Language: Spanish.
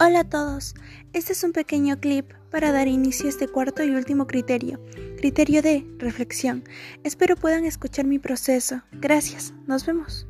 Hola a todos, este es un pequeño clip para dar inicio a este cuarto y último criterio, criterio de reflexión. Espero puedan escuchar mi proceso. Gracias, nos vemos.